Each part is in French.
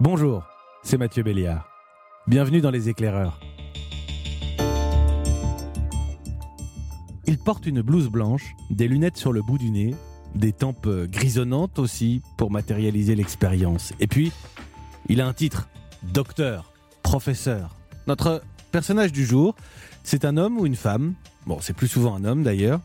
Bonjour, c'est Mathieu Béliard. Bienvenue dans Les Éclaireurs. Il porte une blouse blanche, des lunettes sur le bout du nez, des tempes grisonnantes aussi pour matérialiser l'expérience. Et puis, il a un titre, docteur, professeur. Notre personnage du jour, c'est un homme ou une femme, bon c'est plus souvent un homme d'ailleurs,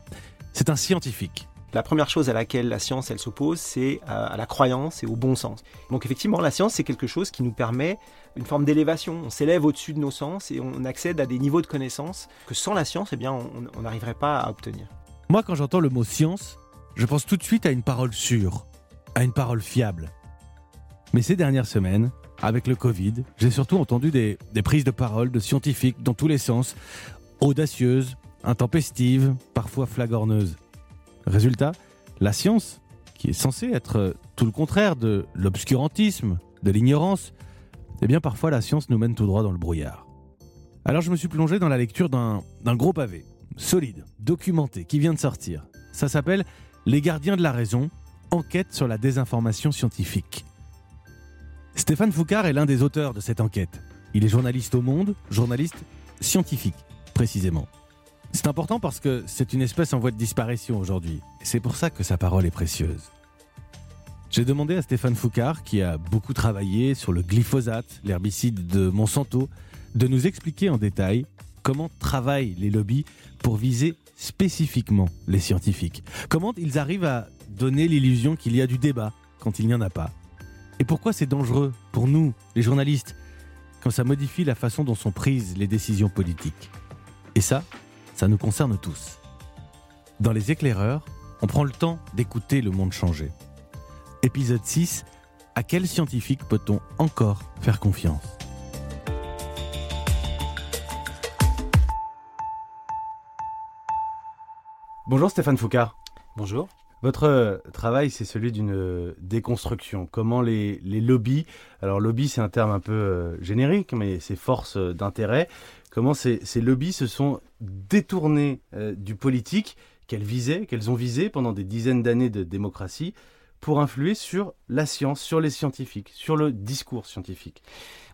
c'est un scientifique. La première chose à laquelle la science elle s'oppose, c'est à, la croyance et au bon sens. Donc effectivement, la science c'est quelque chose qui nous permet une forme d'élévation. On s'élève au-dessus de nos sens et on accède à des niveaux de connaissance que sans la science, eh bien, on n'arriverait pas à obtenir. Moi, quand j'entends le mot science, je pense tout de suite à une parole sûre, à une parole fiable. Mais ces dernières semaines, avec le Covid, j'ai surtout entendu des, des prises de parole de scientifiques dans tous les sens, audacieuses, intempestives, parfois flagorneuses. Résultat, la science, qui est censée être tout le contraire de l'obscurantisme, de l'ignorance, eh bien parfois la science nous mène tout droit dans le brouillard. Alors je me suis plongé dans la lecture d'un gros pavé, solide, documenté, qui vient de sortir. Ça s'appelle Les gardiens de la raison, enquête sur la désinformation scientifique. Stéphane Foucard est l'un des auteurs de cette enquête. Il est journaliste au Monde, journaliste scientifique, précisément. C'est important parce que c'est une espèce en voie de disparition aujourd'hui. C'est pour ça que sa parole est précieuse. J'ai demandé à Stéphane Foucard, qui a beaucoup travaillé sur le glyphosate, l'herbicide de Monsanto, de nous expliquer en détail comment travaillent les lobbies pour viser spécifiquement les scientifiques. Comment ils arrivent à donner l'illusion qu'il y a du débat quand il n'y en a pas. Et pourquoi c'est dangereux pour nous, les journalistes, quand ça modifie la façon dont sont prises les décisions politiques. Et ça, ça nous concerne tous. Dans Les éclaireurs, on prend le temps d'écouter le monde changer. Épisode 6, à quel scientifique peut-on encore faire confiance? Bonjour Stéphane Foucard. Bonjour. Votre euh, travail, c'est celui d'une euh, déconstruction. Comment les, lobbies, alors lobby c'est un terme un peu euh, générique, mais c'est force d'intérêt, comment ces, lobbies se sont détournés du politique qu'elles visaient, qu'elles ont visé pendant des dizaines d'années de démocratie, pour influer sur la science, sur les scientifiques, sur le discours scientifique.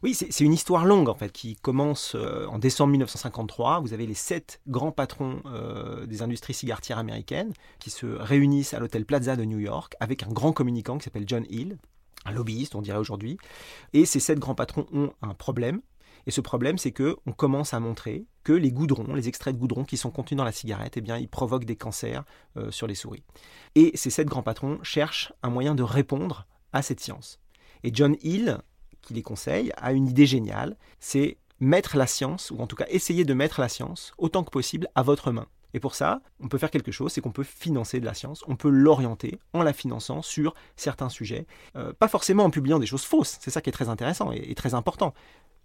Oui, c'est une histoire longue en fait qui commence euh, en décembre 1953. Vous avez les sept grands patrons euh, des industries cigaretières américaines qui se réunissent à l'hôtel Plaza de New York avec un grand communicant qui s'appelle John Hill, un lobbyiste on dirait aujourd'hui. Et ces sept grands patrons ont un problème, et ce problème, c'est que on commence à montrer que les goudrons, les extraits de goudron qui sont contenus dans la cigarette, eh bien, ils provoquent des cancers euh, sur les souris. Et ces sept grands patrons cherchent un moyen de répondre à cette science. Et John Hill, qui les conseille, a une idée géniale, c'est mettre la science, ou en tout cas essayer de mettre la science autant que possible à votre main. Et pour ça, on peut faire quelque chose, c'est qu'on peut financer de la science, on peut l'orienter en la finançant sur certains sujets, euh, pas forcément en publiant des choses fausses, c'est ça qui est très intéressant et très important,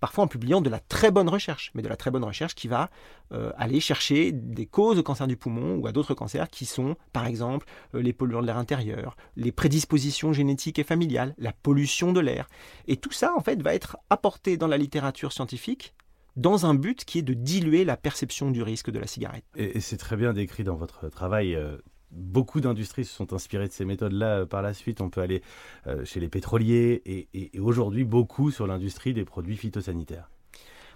parfois en publiant de la très bonne recherche, mais de la très bonne recherche qui va euh, aller chercher des causes de cancer du poumon ou à d'autres cancers qui sont, par exemple, euh, les polluants de l'air intérieur, les prédispositions génétiques et familiales, la pollution de l'air. Et tout ça, en fait, va être apporté dans la littérature scientifique dans un but qui est de diluer la perception du risque de la cigarette. Et, c'est très bien décrit dans votre travail. Beaucoup d'industries se sont inspirées de ces méthodes-là euh, par la suite. On peut aller euh, chez les pétroliers et, aujourd'hui beaucoup sur l'industrie des produits phytosanitaires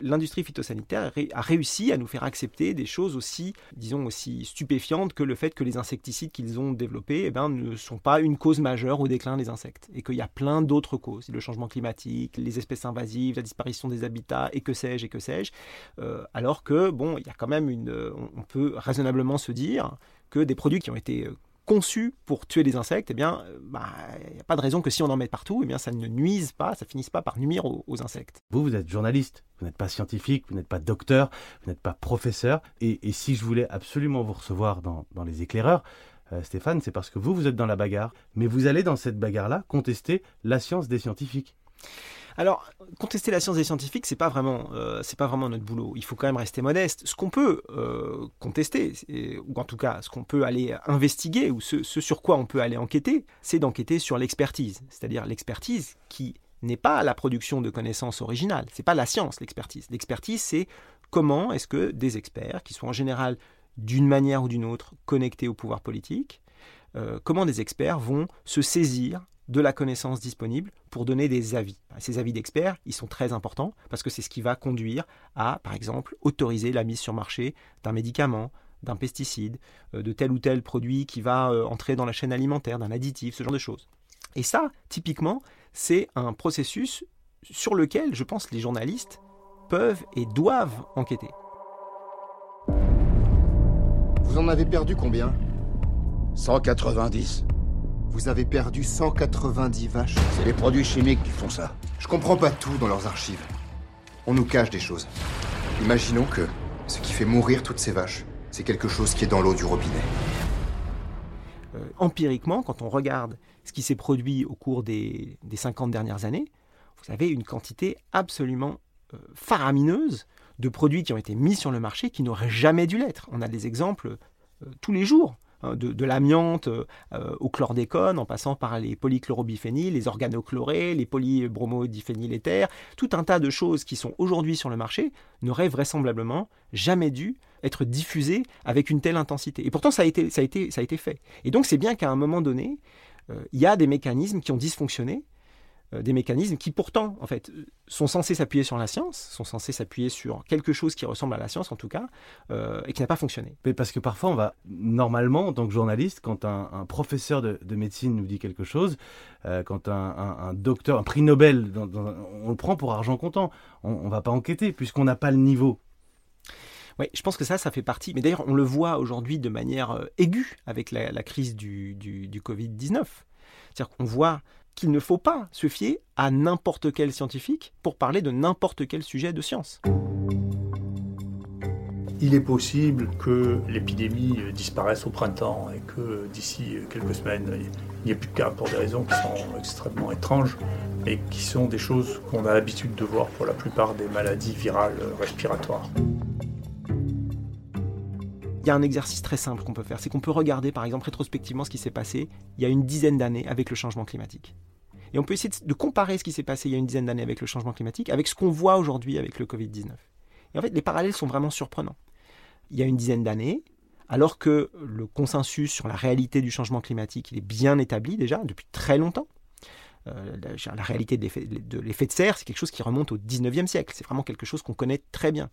l'industrie phytosanitaire a réussi à nous faire accepter des choses aussi, disons, aussi stupéfiantes que le fait que les insecticides qu'ils ont développés eh ben, ne sont pas une cause majeure au déclin des insectes et qu'il y a plein d'autres causes, le changement climatique, les espèces invasives, la disparition des habitats et que sais-je et que sais-je. Euh, alors que, bon, il y a quand même. On peut raisonnablement se dire que des produits qui ont été conçus pour tuer des insectes, eh bien, il euh, n'y bah, a pas de raison que si on en met partout, eh bien, ça ne nuise pas, ça finisse pas par nuire aux, insectes. Vous, vous êtes journaliste, vous n'êtes pas scientifique, vous n'êtes pas docteur, vous n'êtes pas professeur. Et, si je voulais absolument vous recevoir dans, les éclaireurs, euh, Stéphane, c'est parce que vous, vous êtes dans la bagarre. Mais vous allez dans cette bagarre-là contester la science des scientifiques. Alors, contester la science des scientifiques, c'est pas vraiment, euh, pas vraiment notre boulot. Il faut quand même rester modeste. Ce qu'on peut euh, contester, ou en tout cas, ce qu'on peut aller investiguer, ou ce, sur quoi on peut aller enquêter, c'est d'enquêter sur l'expertise, c'est-à-dire l'expertise qui n'est pas la production de connaissances originales. C'est pas la science, l'expertise. L'expertise, c'est comment est-ce que des experts, qui sont en général d'une manière ou d'une autre connectés au pouvoir politique, euh, comment des experts vont se saisir de la connaissance disponible pour donner des avis. Ces avis d'experts, ils sont très importants parce que c'est ce qui va conduire à, par exemple, autoriser la mise sur marché d'un médicament, d'un pesticide, euh, de tel ou tel produit qui va euh, entrer dans la chaîne alimentaire, d'un additif, ce genre de choses. Et ça, typiquement, c'est un processus sur lequel, je pense, les journalistes peuvent et doivent enquêter. Vous en avez perdu combien? 190. Vous avez perdu 190 vaches. C'est les produits chimiques qui font ça. Je comprends pas tout dans leurs archives. On nous cache des choses. Imaginons que ce qui fait mourir toutes ces vaches, c'est quelque chose qui est dans l'eau du robinet. Euh, empiriquement, quand on regarde ce qui s'est produit au cours des, des 50 dernières années, vous avez une quantité absolument euh, faramineuse de produits qui ont été mis sur le marché qui n'auraient jamais dû l'être. On a des exemples euh, tous les jours. Hein, de, l'amiante euh, au chlordécone, en passant par les polychlorobiphéniles, les organochlorés, les polybromodiphényléters, tout un tas de choses qui sont aujourd'hui sur le marché n'auraient vraisemblablement jamais dû être diffusées avec une telle intensité. Et pourtant, ça a été, fait. Et donc, c'est bien qu'à un moment donné, euh, il y a des mécanismes qui ont dysfonctionné, des mécanismes qui pourtant, en fait, euh, sont censés s'appuyer sur la science, sont censés s'appuyer sur quelque chose qui ressemble à la science en tout cas, euh, et qui n'a pas fonctionné. Mais parce que parfois, on va normalement, en tant que journaliste, quand un, un professeur de, de médecine nous dit quelque chose, euh, quand un, un- un docteur, un prix Nobel, dans- dans- on le prend pour argent comptant. On ne va pas enquêter puisqu'on n'a pas le niveau. Oui, je pense que ça, ça fait partie. Mais d'ailleurs, on le voit aujourd'hui de manière euh, aiguë avec la, la crise du, du- du Covid-19. C'est-à-dire qu'on voit qu'il ne faut pas se fier à n'importe quel scientifique pour parler de n'importe quel sujet de science. Il est possible que l'épidémie euh, disparaisse au printemps et que euh, d'ici euh, quelques semaines, il n'y ait plus de cas pour des raisons qui sont extrêmement étranges et qui sont des choses qu'on a l'habitude de voir pour la plupart des maladies virales respiratoires. Il y a un exercice très simple qu'on peut faire, c'est qu'on peut regarder par exemple rétrospectivement ce qui s'est passé il y a une dizaine d'années avec le changement climatique. Et on peut essayer de- comparer ce qui s'est passé il y a une dizaine d'années avec le changement climatique avec ce qu'on voit aujourd'hui avec le Covid-19. Et en fait, les parallèles sont vraiment surprenants. Il y a une dizaine d'années, alors que le consensus sur la réalité du changement climatique est bien établi déjà depuis très longtemps, euh, la, réalité de l'effet de, serre, c'est quelque chose qui remonte au 19e siècle. C'est vraiment quelque chose qu'on connaît très bien.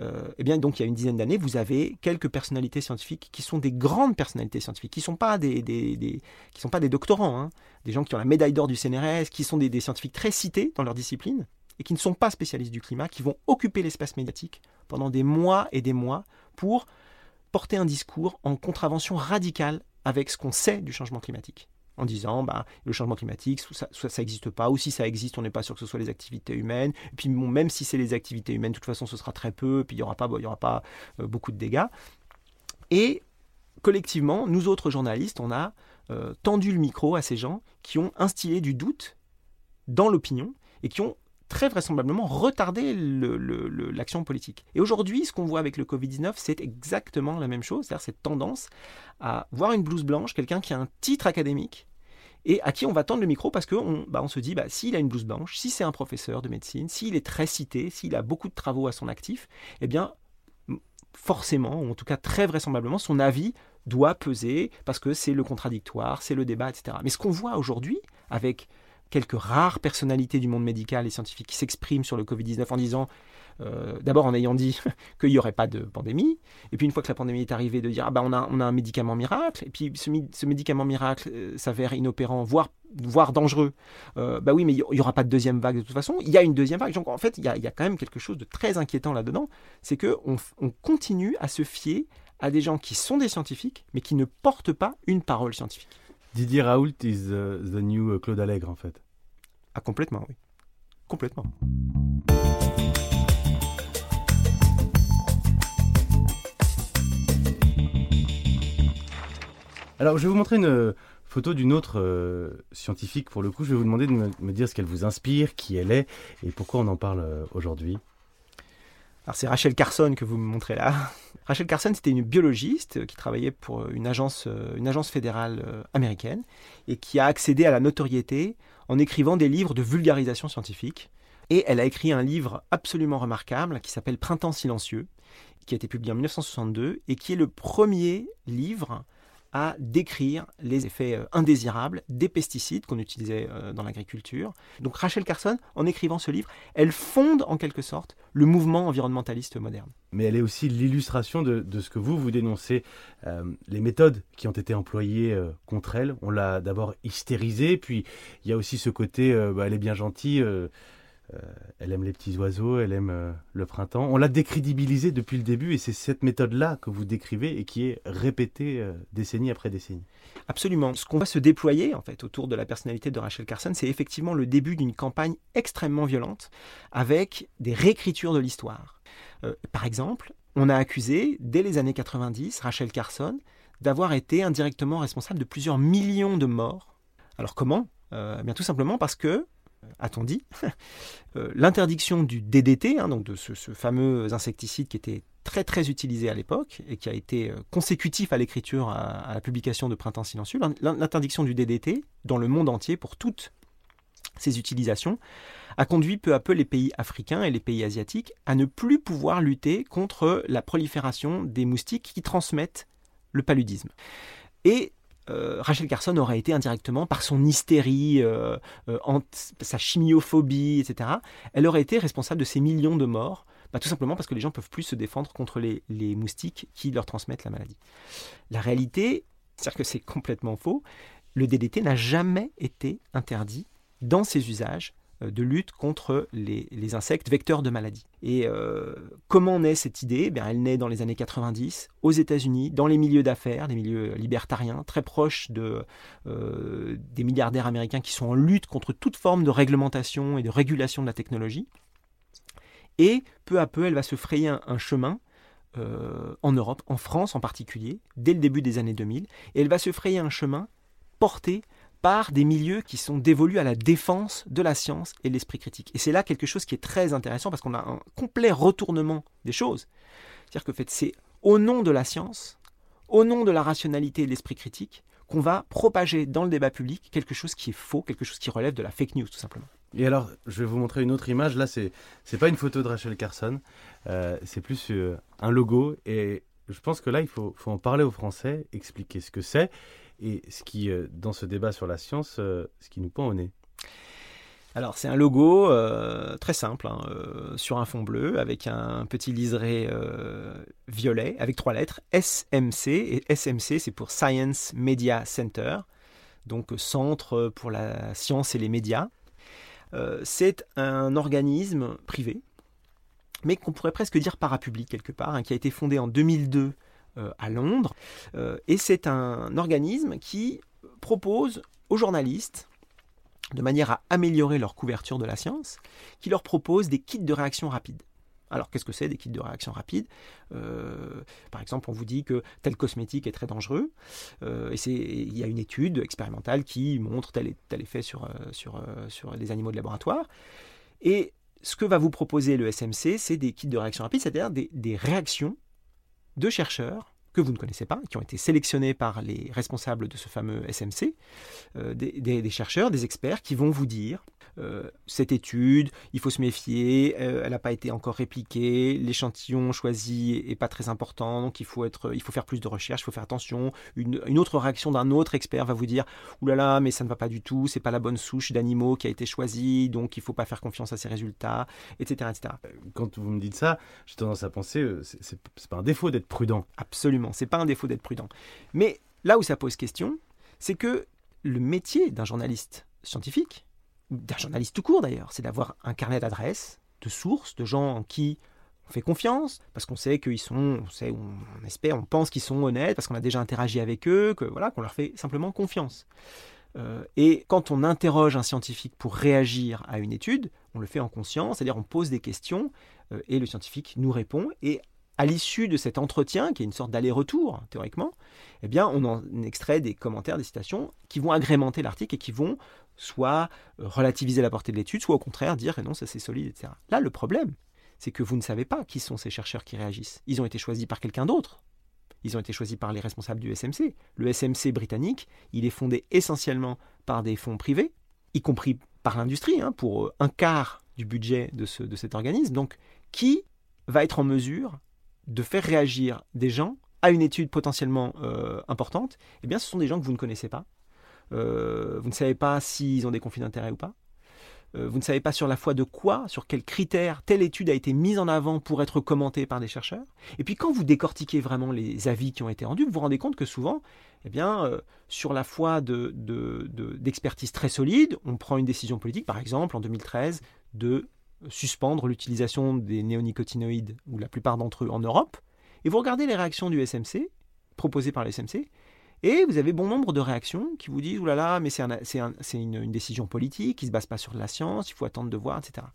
Euh, eh bien, donc, il y a une dizaine d'années, vous avez quelques personnalités scientifiques qui sont des grandes personnalités scientifiques, qui ne sont pas des, doctorants, hein, des gens qui ont la médaille d'or du CNRS, qui sont des scientifiques très cités dans leur discipline et qui ne sont pas spécialistes du climat, qui vont occuper l'espace médiatique pendant des mois et des mois pour porter un discours en contravention radicale avec ce qu'on sait du changement climatique en disant bah, le changement climatique, soit ça n'existe pas, ou si ça existe, on n'est pas sûr que ce soit les activités humaines. Et puis même si c'est les activités humaines, de toute façon, ce sera très peu, puis il n'y aura pas, il y aura pas euh, beaucoup de dégâts. Et collectivement, nous autres journalistes, on a euh, tendu le micro à ces gens qui ont instillé du doute dans l'opinion et qui ont très vraisemblablement retardé l'action politique. Et aujourd'hui, ce qu'on voit avec le Covid-19, c'est exactement la même chose, c'est-à-dire cette tendance à voir une blouse blanche, quelqu'un qui a un titre académique, et à qui on va tendre le micro parce qu'on bah, on se dit, bah, s'il a une blouse blanche, si c'est un professeur de médecine, s'il est très cité, s'il a beaucoup de travaux à son actif, eh bien, forcément, ou en tout cas très vraisemblablement, son avis doit peser parce que c'est le contradictoire, c'est le débat, etc. Mais ce qu'on voit aujourd'hui, avec quelques rares personnalités du monde médical et scientifique qui s'expriment sur le Covid-19 en disant, euh, d'abord en ayant dit qu'il n'y aurait pas de pandémie, et puis une fois que la pandémie est arrivée, de dire ah bah on a, on a un médicament miracle, et puis ce, médicament miracle euh, s'avère inopérant, voire, voire dangereux. Euh, bah oui, mais il n'y aura pas de deuxième vague de toute façon. Il y a une deuxième vague. Donc en fait, il y a, il y a quand même quelque chose de très inquiétant là-dedans, c'est qu'on on continue à se fier à des gens qui sont des scientifiques, mais qui ne portent pas une parole scientifique. Didier Raoult is uh, the new uh, Claude Allègre, en fait. Ah complètement, oui. Complètement. Alors, je vais vous montrer une euh, photo d'une autre euh, scientifique. Pour le coup, je vais vous demander de me, dire ce qu'elle vous inspire, qui elle est et pourquoi on en parle euh, aujourd'hui. Alors c'est Rachel Carson que vous me montrez là. Rachel Carson, c'était une biologiste qui travaillait pour une agence, une agence fédérale américaine et qui a accédé à la notoriété en écrivant des livres de vulgarisation scientifique. Et elle a écrit un livre absolument remarquable qui s'appelle Printemps silencieux, qui a été publié en 1962 et qui est le premier livre à décrire les effets euh, indésirables des pesticides qu'on utilisait euh, dans l'agriculture. Donc Rachel Carson, en écrivant ce livre, elle fonde en quelque sorte le mouvement environnementaliste moderne. Mais elle est aussi l'illustration de, ce que vous, vous dénoncez. Euh, les méthodes qui ont été employées contre elle, on l'a d'abord hystérisée, puis il y a aussi ce côté, bah, elle est bien gentille elle aime les petits oiseaux, elle aime euh, le printemps. On l'a décrédibilisé depuis le début et c'est cette méthode-là que vous décrivez et qui est répétée euh, décennie après décennie. Absolument. Ce qu'on va se déployer en fait autour de la personnalité de Rachel Carson, c'est effectivement le début d'une campagne extrêmement violente avec des réécritures de l'histoire. par exemple, on a accusé dès les années 90 Rachel Carson d'avoir été indirectement responsable de plusieurs millions de morts. Alors comment? Eh Bien tout simplement parce que a-t-on dit, euh, l'interdiction du DDT, hein, donc de ce, fameux insecticide qui était très très utilisé à l'époque et qui a été euh, consécutif à l'écriture à, la publication de Printemps silencieux, l'interdiction du DDT dans le monde entier pour toutes ces utilisations a conduit peu à peu les pays africains et les pays asiatiques à ne plus pouvoir lutter contre la prolifération des moustiques qui transmettent le paludisme. Et euh, Rachel Carson aurait été indirectement, par son hystérie, euh, euh, sa chimiophobie, etc., elle aurait été responsable de ces millions de morts, bah, tout simplement parce que les gens peuvent plus se défendre contre les, les moustiques qui leur transmettent la maladie. La réalité, c'est que c'est complètement faux. Le DDT n'a jamais été interdit dans ses usages euh, de lutte contre les, insectes vecteurs de maladies. Et euh, comment naît cette idée? Eh Elle naît dans les années 90 aux États-Unis, dans les milieux d'affaires, des milieux libertariens, très proches euh, des milliardaires américains qui sont en lutte contre toute forme de réglementation et de régulation de la technologie. Et peu à peu, elle va se frayer un, chemin en Europe, en France en particulier, dès le début des années 2000, et elle va se frayer un chemin porté par des milieux qui sont dévolus à la défense de la science et de l'esprit critique. Et c'est là quelque chose qui est très intéressant parce qu'on a un complet retournement des choses. C'est-à-dire que fait, c'est au nom de la science, au nom de la rationalité et de l'esprit critique, qu'on va propager dans le débat public quelque chose qui est faux, quelque chose qui relève de la fake news tout simplement. Et alors, je vais vous montrer une autre image. Là, c'est c'est pas une photo de Rachel Carson, euh, c'est plus euh, un logo. Et je pense que là, il faut, faut en parler aux Français, expliquer ce que c'est et ce qui, euh, dans ce débat sur la science, euh, ce qui nous pend au nez. Alors c'est un logo euh, très simple hein, sur un fond bleu avec un petit liseré violet avec trois lettres SMC et SMC c'est pour Science Media Center donc centre pour la science et les médias. c'est un organisme privé mais qu'on pourrait presque dire parapublic quelque part hein, qui a été fondé en 2002 euh, à Londres. Euh, et c'est un organisme qui propose aux journalistes, de manière à améliorer leur couverture de la science, qui leur propose des kits de réaction rapide. Alors, qu'est-ce que c'est des kits de réaction rapide? Euh, Par exemple, on vous dit que tel cosmétique est très dangereux, et il y a une étude expérimentale qui montre tel, tel effet sur, sur, sur les animaux de laboratoire. Et ce que va vous proposer le SMC, c'est des kits de réaction rapide, c'est-à-dire des, des réactions deux chercheurs que vous ne connaissez pas, qui ont été sélectionnés par les responsables de ce fameux SMC, euh, des, chercheurs, des experts qui vont vous dire cette étude, il faut se méfier, euh, elle n'a pas été encore répliquée, l'échantillon choisi est pas très important, donc il faut, être, il faut faire plus de recherches, il faut faire attention. Une, autre réaction d'un autre expert va vous dire oulala, mais ça ne va pas du tout, c'est pas la bonne souche d'animaux qui a été choisie, donc il faut pas faire confiance à ces résultats, etc. etc. Quand vous me dites ça, j'ai tendance à penser, c'est pas un défaut d'être prudent. Absolument c'est pas un défaut d'être prudent. Mais là où ça pose question, c'est que le métier d'un journaliste scientifique, d'un journaliste tout court d'ailleurs, c'est d'avoir un carnet d'adresses, de sources, de gens en qui on fait confiance, parce qu'on sait qu'ils sont, on, sait, on espère, on pense qu'ils sont honnêtes, parce qu'on a déjà interagi avec eux, que voilà, qu'on leur fait simplement confiance. Euh, et quand on interroge un scientifique pour réagir à une étude, on le fait en conscience, c'est-à-dire on pose des questions euh, et le scientifique nous répond. Et à l'issue de cet entretien, qui est une sorte d'aller-retour, théoriquement, eh bien, on en extrait des commentaires, des citations qui vont agrémenter l'article et qui vont soit relativiser la portée de l'étude, soit au contraire dire eh non, ça c'est solide, etc. Là, le problème, c'est que vous ne savez pas qui sont ces chercheurs qui réagissent. Ils ont été choisis par quelqu'un d'autre. Ils ont été choisis par les responsables du SMC. Le SMC britannique, il est fondé essentiellement par des fonds privés, y compris par l'industrie, hein, pour euh, un quart du budget de, ce, de cet organisme. Donc, qui va être en mesure de faire réagir des gens à une étude potentiellement importante, eh bien, ce sont des gens que vous ne connaissez pas. vous ne savez pas s'ils ont des conflits d'intérêts ou pas. Euh, vous ne savez pas sur la foi de quoi, sur quels critères telle étude a été mise en avant pour être commentée par des chercheurs. Et puis quand vous décortiquez vraiment les avis qui ont été rendus, vous vous rendez compte que souvent, eh bien, euh, sur la foi d'expertise de, très solide, on prend une décision politique, par exemple en 2013, de suspendre l'utilisation des néonicotinoïdes, ou la plupart d'entre eux en Europe, et vous regardez les réactions du SMC, proposées par le SMC, et vous avez bon nombre de réactions qui vous disent Ouh là là, mais c'est une, décision politique qui ne se base pas sur la science, il faut attendre de voir, etc.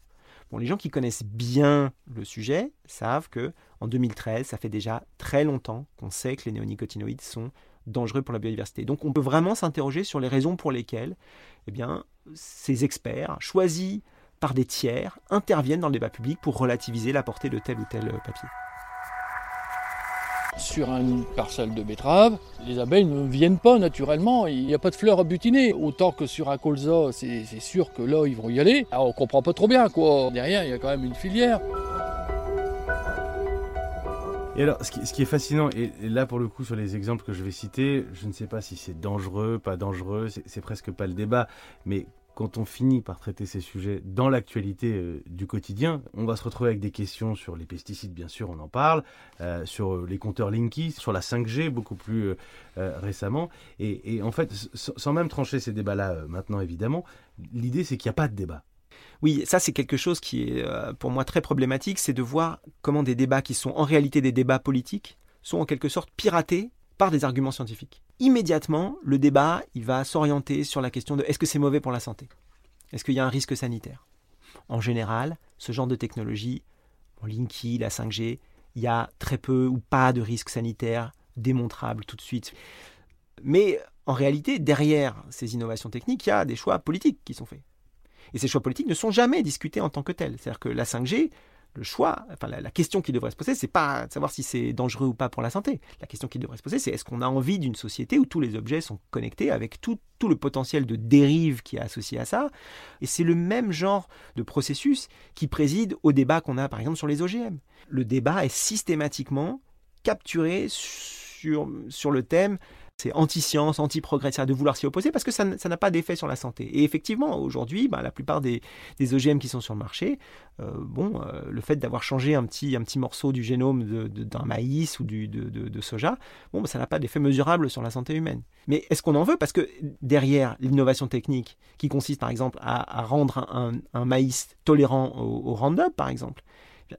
Bon, les gens qui connaissent bien le sujet savent que en 2013, ça fait déjà très longtemps qu'on sait que les néonicotinoïdes sont dangereux pour la biodiversité. Donc on peut vraiment s'interroger sur les raisons pour lesquelles eh bien, ces experts, choisis par des tiers, interviennent dans le débat public pour relativiser la portée de tel ou tel papier sur une parcelle de betterave, les abeilles ne viennent pas naturellement, il n'y a pas de fleurs à butiner. Autant que sur un colza, c'est sûr que là, ils vont y aller. Alors, on comprend pas trop bien, quoi. Derrière, il y a quand même une filière. Et alors, ce qui, est fascinant, et, là pour le coup sur les exemples que je vais citer, je ne sais pas si c'est dangereux, pas dangereux, c'est presque pas le débat, mais quand on finit par traiter ces sujets dans l'actualité euh, du quotidien, on va se retrouver avec des questions sur les pesticides, bien sûr, on en parle, euh, sur les compteurs Linky, sur la 5G beaucoup plus euh, récemment. Et, en fait, sans même trancher ces débats-là maintenant, évidemment, l'idée c'est qu'il n'y a pas de débat. Oui, ça c'est quelque chose qui est pour moi très problématique, c'est de voir comment des débats qui sont en réalité des débats politiques sont en quelque sorte piratés par des arguments scientifiques. Immédiatement, le débat, il va s'orienter sur la question de est-ce que c'est mauvais pour la santé? Est-ce qu'il y a un risque sanitaire? En général, ce genre de technologie, Linky, la 5G, il y a très peu ou pas de risque sanitaire démontrable tout de suite. Mais en réalité, derrière ces innovations techniques, il y a des choix politiques qui sont faits. Et ces choix politiques ne sont jamais discutés en tant que tels. C'est-à-dire que la 5G, le choix, enfin la, question qui devrait se poser, c'est pas de savoir si c'est dangereux ou pas pour la santé. La question qui devrait se poser, c'est est-ce qu'on a envie d'une société où tous les objets sont connectés avec tout, le potentiel de dérive qui est associé à ça? Et c'est le même genre de processus qui préside au débat qu'on a par exemple sur les OGM. Le débat est systématiquement capturé sur le thème c'est anti-science, anti-progrès, de vouloir s'y opposer parce que ça n'a pas d'effet sur la santé. Et effectivement, aujourd'hui, bah, la plupart des, OGM qui sont sur le marché, euh, bon, euh, le fait d'avoir changé un petit, morceau du génome d'un maïs ou de, soja, bah, ça n'a pas d'effet mesurable sur la santé humaine. Mais est-ce qu'on en veut? Parce que derrière l'innovation technique, qui consiste par exemple à, rendre un, maïs tolérant au, au Roundup, par exemple,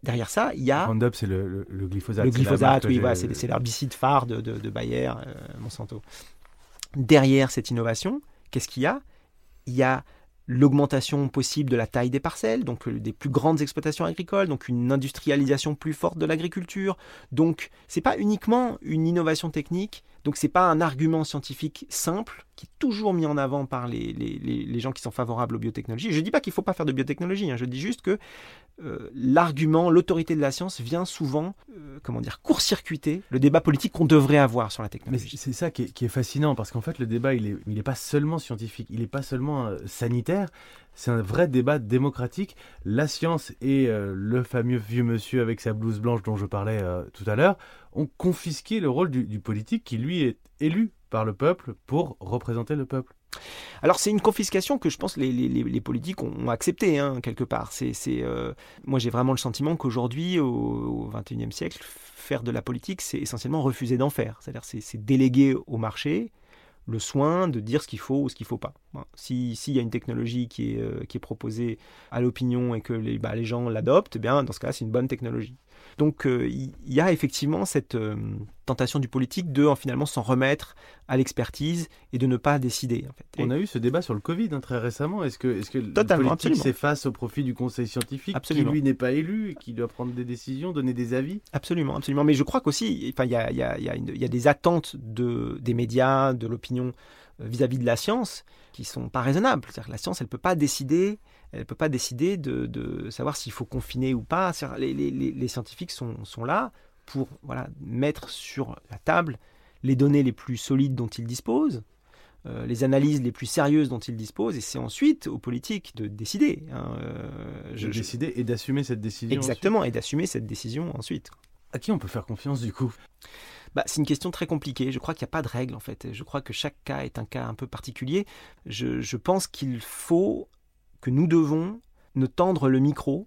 Derrière ça, il y a. Roundup, c'est le, glyphosate. Le glyphosate, oui, c'est l'herbicide phare de, de, Bayer, euh, Monsanto. Derrière cette innovation, qu'est-ce qu'il y a? Il y a l'augmentation possible de la taille des parcelles, donc euh, des plus grandes exploitations agricoles, donc une industrialisation plus forte de l'agriculture. Donc, c'est pas uniquement une innovation technique, donc c'est pas un argument scientifique simple qui est toujours mis en avant par les, les, les, gens qui sont favorables aux biotechnologies. Je ne dis pas qu'il ne faut pas faire de biotechnologie, hein. je dis juste que euh, l'argument, l'autorité de la science vient souvent, euh, comment dire, court-circuiter le débat politique qu'on devrait avoir sur la technologie. Mais c'est ça qui est, fascinant, parce qu'en fait le débat, il n'est il est pas seulement scientifique, il n'est pas seulement euh, sanitaire, c'est un vrai débat démocratique. La science et le fameux vieux monsieur avec sa blouse blanche dont je parlais tout à l'heure ont confisqué le rôle du politique qui lui est élu par le peuple pour représenter le peuple. Alors c'est une confiscation que je pense les, les, politiques ont, accepté hein, quelque part. C'est, euh, moi j'ai vraiment le sentiment qu'aujourd'hui, au XXIe siècle, faire de la politique, c'est essentiellement refuser d'en faire. C'est-à-dire c'est, déléguer au marché le soin de dire ce qu'il faut ou ce qu'il ne faut pas. S'il y a une technologie qui est, euh, qui est proposée à l'opinion et que les, bah, gens l'adoptent, eh bien dans ce cas c'est une bonne technologie. Donc euh, il y, a effectivement cette euh, tentation du politique de finalement s'en remettre à l'expertise et de ne pas décider. On a eu ce débat sur le Covid hein, très récemment. Est-ce que, que le politique s'efface au profit du conseil scientifique qui lui n'est pas élu et qui doit prendre des décisions, donner des avis? Absolument, absolument. Mais je crois qu'aussi, il y a, y, a, y a, des attentes de, des médias, de l'opinion vis-à-vis de la science qui sont pas raisonnables. C'est-à-dire que la science, elle peut pas décider, elle peut pas décider de, savoir s'il faut confiner ou pas. Les, les, les, scientifiques sont, sont, là pour voilà, mettre sur la table les données les plus solides dont ils disposent, euh, les analyses les plus sérieuses dont ils disposent, et c'est ensuite aux politiques de décider. Hein, euh, de décider et d'assumer cette décision. Exactement, et d'assumer cette décision ensuite. À qui on peut faire confiance du coup? Bah, C'est une question très compliquée. Je crois qu'il n'y a pas de règle en fait. Je crois que chaque cas est un cas un peu particulier. Je, pense qu'il faut que nous devons ne tendre le micro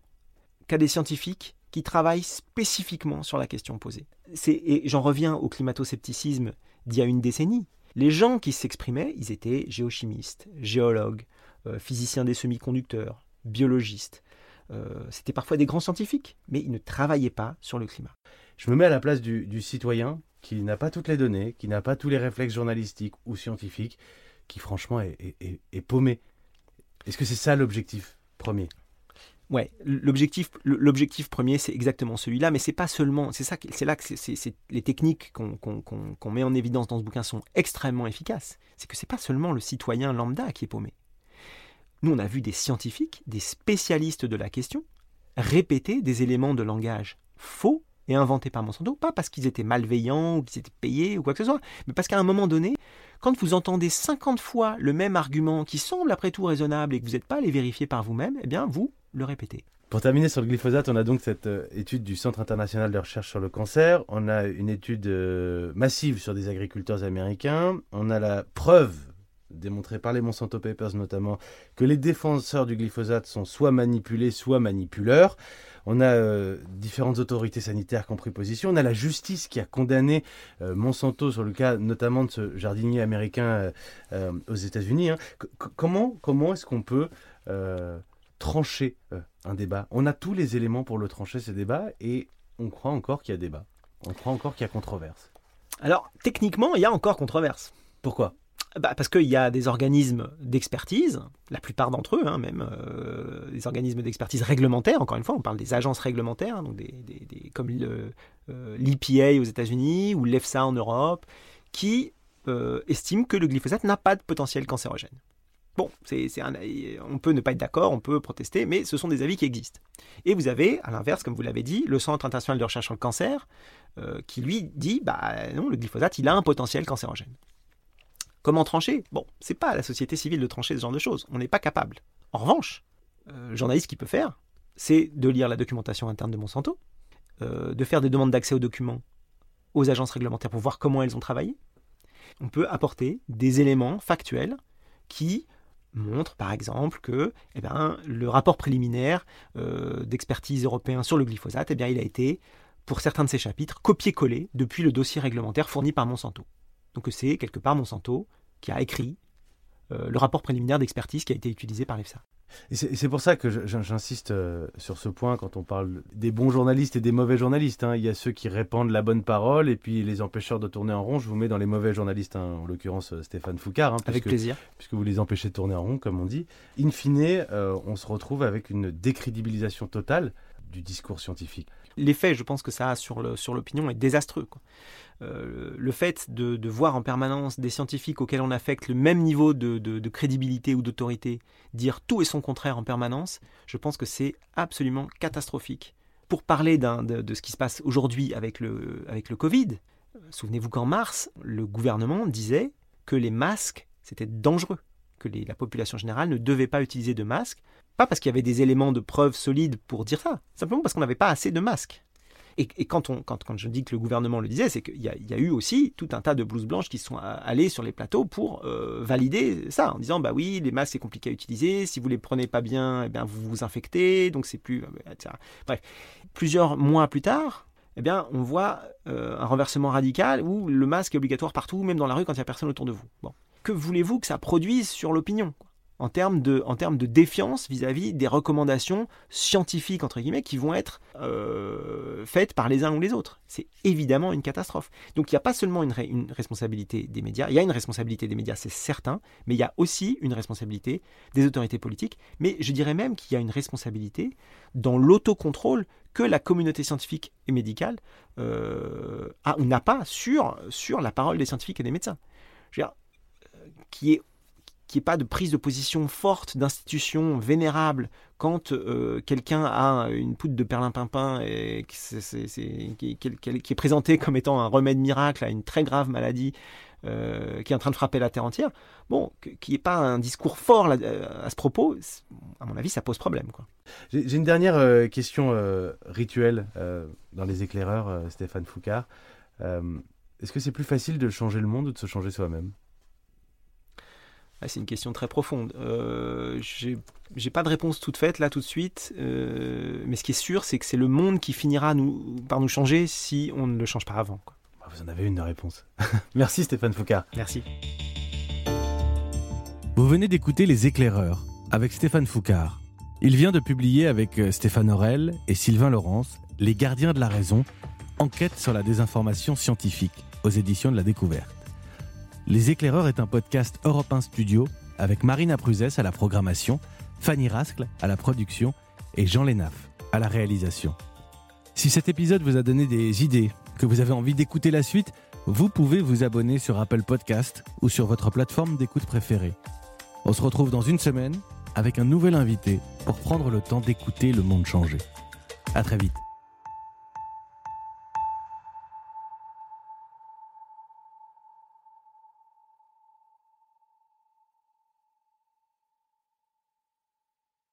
qu'à des scientifiques qui travaillent spécifiquement sur la question posée. Et j'en reviens au climato-scepticisme d'il y a une décennie. Les gens qui s'exprimaient, ils étaient géochimistes, géologues, euh, physiciens des semi-conducteurs, biologistes. Euh, C'était parfois des grands scientifiques, mais ils ne travaillaient pas sur le climat. Je me mets à la place du, citoyen qui n'a pas toutes les données, qui n'a pas tous les réflexes journalistiques ou scientifiques, qui franchement est paumé. Est-ce que c'est ça l'objectif premier? Ouais, l'objectif, l'objectif premier, c'est exactement celui-là, mais c'est pas seulement, c'est ça, c'est là que c'est, les techniques qu'on, met en évidence dans ce bouquin sont extrêmement efficaces. C'est que c'est pas seulement le citoyen lambda qui est paumé. Nous, on a vu des scientifiques, des spécialistes de la question, répéter des éléments de langage faux et inventés par Monsanto, pas parce qu'ils étaient malveillants ou qu'ils étaient payés ou quoi que ce soit, mais parce qu'à un moment donné, quand vous entendez 50 fois le même argument qui semble après tout raisonnable et que vous n'êtes pas allé vérifier par vous-même, eh bien vous le répétez. Pour terminer sur le glyphosate, on a donc cette euh, étude du Centre international de recherche sur le cancer, on a une étude euh, massive sur des agriculteurs américains, on a la preuve démontrée par les Monsanto Papers notamment que les défenseurs du glyphosate sont soit manipulés, soit manipuleurs. On a euh, différentes autorités sanitaires qui ont pris position. On a la justice qui a condamné Monsanto sur le cas notamment de ce jardinier américain aux États-Unis. Hein. Comment, comment est-ce qu'on peut trancher euh, un débat? On a tous les éléments pour le trancher, ce débat, et on croit encore qu'il y a débat. On croit encore qu'il y a controverse. Alors, techniquement, il y a encore controverse. Pourquoi? Bah, Parce qu'il y a des organismes d'expertise, la plupart d'entre eux, hein, même euh, des organismes d'expertise réglementaires, encore une fois, on parle des agences réglementaires, hein, donc des, comme l'EPA euh, aux États-Unis ou l'EFSA en Europe, qui estiment que le glyphosate n'a pas de potentiel cancérogène. Bon, on peut ne pas être d'accord, on peut protester, mais ce sont des avis qui existent. Et vous avez, à l'inverse, comme vous l'avez dit, le Centre international de recherche sur le cancer, euh, qui lui dit, bah non, le glyphosate, il a un potentiel cancérogène. Comment trancher? Bon, c'est pas à la société civile de trancher ce genre de choses. On n'est pas capable. En revanche, euh, le journaliste qui peut faire, c'est de lire la documentation interne de Monsanto, euh, de faire des demandes d'accès aux documents aux agences réglementaires pour voir comment elles ont travaillé. On peut apporter des éléments factuels qui montre par exemple que eh ben, le rapport préliminaire euh, d'expertise européen sur le glyphosate, eh bien, il a été, pour certains de ses chapitres, copié-collé depuis le dossier réglementaire fourni par Monsanto. Donc c'est quelque part Monsanto qui a écrit euh, le rapport préliminaire d'expertise qui a été utilisé par l'EFSA. C'est pour ça que j'insiste euh, sur ce point quand on parle des bons journalistes et des mauvais journalistes. Hein. Il y a ceux qui répandent la bonne parole et puis les empêcheurs de tourner en rond. Je vous mets dans les mauvais journalistes, hein. en l'occurrence euh, Stéphane Foucard. Hein, avec plaisir. Puisque vous les empêchez de tourner en rond, comme on dit. In fine, euh, on se retrouve avec une décrédibilisation totale du discours scientifique. L'effet, je pense que ça a sur l'opinion est désastreux. Euh, le fait de, voir en permanence des scientifiques auxquels on affecte le même niveau de, crédibilité ou d'autorité dire tout et son contraire en permanence, je pense que c'est absolument catastrophique. Pour parler de, ce qui se passe aujourd'hui avec le, avec le Covid, souvenez-vous qu'en mars, le gouvernement disait que les masques, c'était dangereux, que la population générale ne devait pas utiliser de masques, pas parce qu'il y avait des éléments de preuve solides pour dire ça, simplement parce qu'on n'avait pas assez de masques. Et, quand, je dis que le gouvernement le disait, c'est qu'il y, a eu aussi tout un tas de blouses blanches qui sont allées sur les plateaux pour euh, valider ça, en disant bah oui, les masques c'est compliqué à utiliser, si vous les prenez pas bien, eh bien vous vous infectez, donc c'est plus, euh. Bref, plusieurs mois plus tard, eh bien, on voit euh, un renversement radical où le masque est obligatoire partout, même dans la rue quand il n'y a personne autour de vous. Bon. Que voulez-vous que ça produise sur l'opinion en termes de, en termes de défiance vis-à-vis des recommandations scientifiques, entre guillemets, qui vont être euh, faites par les uns ou les autres. C'est évidemment une catastrophe. Donc il n'y a pas seulement une, responsabilité des médias, il y a une responsabilité des médias, c'est certain, mais il y a aussi une responsabilité des autorités politiques, mais je dirais même qu'il y a une responsabilité dans l'autocontrôle que la communauté scientifique et médicale euh, a ou n'a pas sur, sur la parole des scientifiques et des médecins. Je veux dire, qui est qu'il n'y pas de prise de position forte d'institutions vénérables quand euh, quelqu'un a une poudre de perlimpinpin et qui, est présentée comme étant un remède miracle à une très grave maladie euh, qui est en train de frapper la Terre entière, bon, qu'il n'y ait pas un discours fort euh, à ce propos, à mon avis, ça pose problème. J'ai une dernière question rituelle dans les éclaireurs, Stéphane Foucard. Est-ce que c'est plus facile de changer le monde ou de se changer soi-même? Ah, c'est une question très profonde. Euh, j'ai pas de réponse toute faite là tout de suite, euh, mais ce qui est sûr, c'est que c'est le monde qui finira nous, par nous changer si on ne le change pas avant. Bah, vous en avez une réponse. Merci Stéphane Foucard. Merci. Vous venez d'écouter Les Éclaireurs avec Stéphane Foucard. Il vient de publier avec euh, Stéphane Aurel et Sylvain Laurence Les Gardiens de la Raison, enquête sur la désinformation scientifique aux éditions de la Découverte. Les Éclaireurs est un podcast Europe 1 Studio avec Marina Pruzès à la programmation, Fanny Rascle à la production et Jean Lénaf à la réalisation. Si cet épisode vous a donné des idées, que vous avez envie d'écouter la suite, vous pouvez vous abonner sur Apple Podcast ou sur votre plateforme d'écoute préférée. On se retrouve dans une semaine avec un nouvel invité pour prendre le temps d'écouter le monde changer. À très vite.